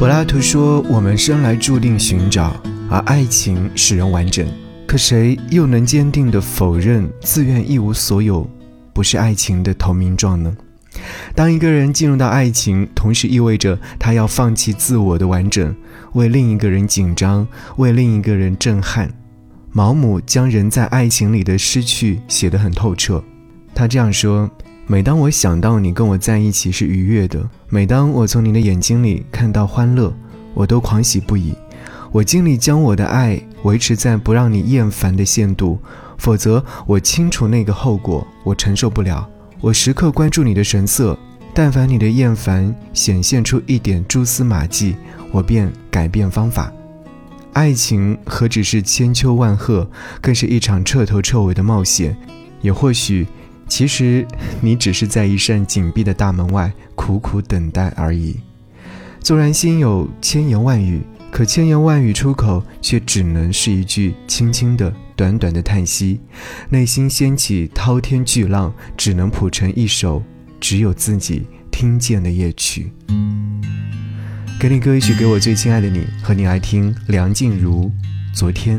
柏拉图说：“我们生来注定寻找，而爱情使人完整。可谁又能坚定地否认自愿一无所有不是爱情的投名状呢？”当一个人进入到爱情，同时意味着他要放弃自我的完整，为另一个人紧张，为另一个人震撼。毛姆将人在爱情里的失去写得很透彻。他这样说。每当我想到你跟我在一起是愉悦的，每当我从你的眼睛里看到欢乐，我都狂喜不已。我尽力将我的爱维持在不让你厌烦的限度，否则我清楚那个后果，我承受不了。我时刻关注你的神色，但凡你的厌烦显现出一点蛛丝马迹，我便改变方法。爱情何止是千秋万壑，更是一场彻头彻尾的冒险，也或许。其实，你只是在一扇紧闭的大门外苦苦等待而已。纵然心有千言万语，可千言万语出口，却只能是一句轻轻的、短短的叹息。内心掀起滔天巨浪，只能谱成一首只有自己听见的夜曲。给你歌一曲，给我最亲爱的你，和你来听梁静茹《昨天》。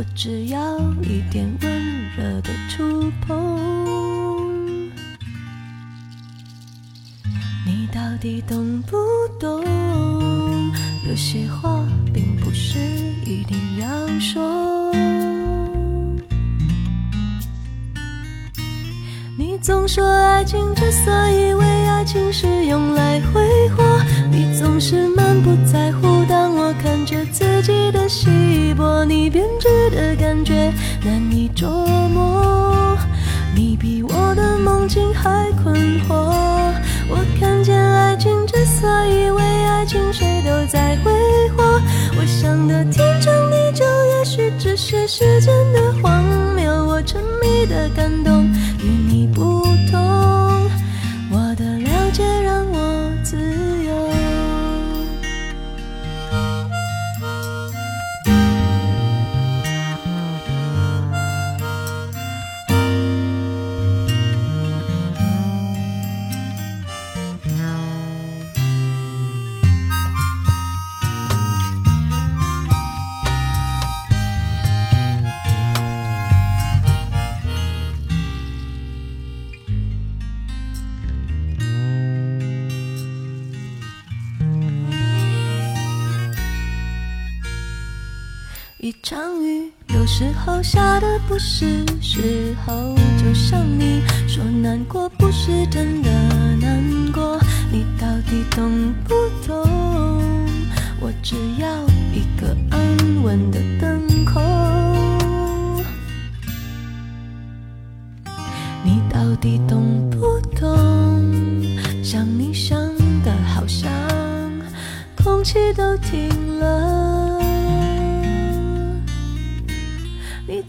我只要一点温热的触碰，你到底懂不懂？有些话并不是一定要说。你总说爱情之所以为爱情是用来挥霍，你总是满不在乎。当我看着自己的心薄，你编织的感觉难以捉摸。你比我的梦境还困惑。我看见爱情之所以为爱情，谁都在挥霍。我想的天长地久，也许只是时间的荒谬。我沉迷的感动。一场雨，有时候下的不是时候。就像你说难过不是真的难过，你到底懂不懂？我只要一个安稳的等候。你到底懂不懂？想你想的好像空气都停了。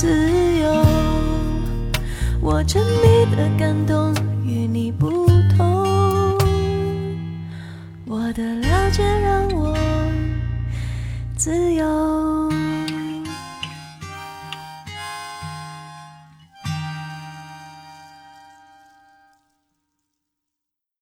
自由，我沉迷的感动与你不同。我的了解让我自由。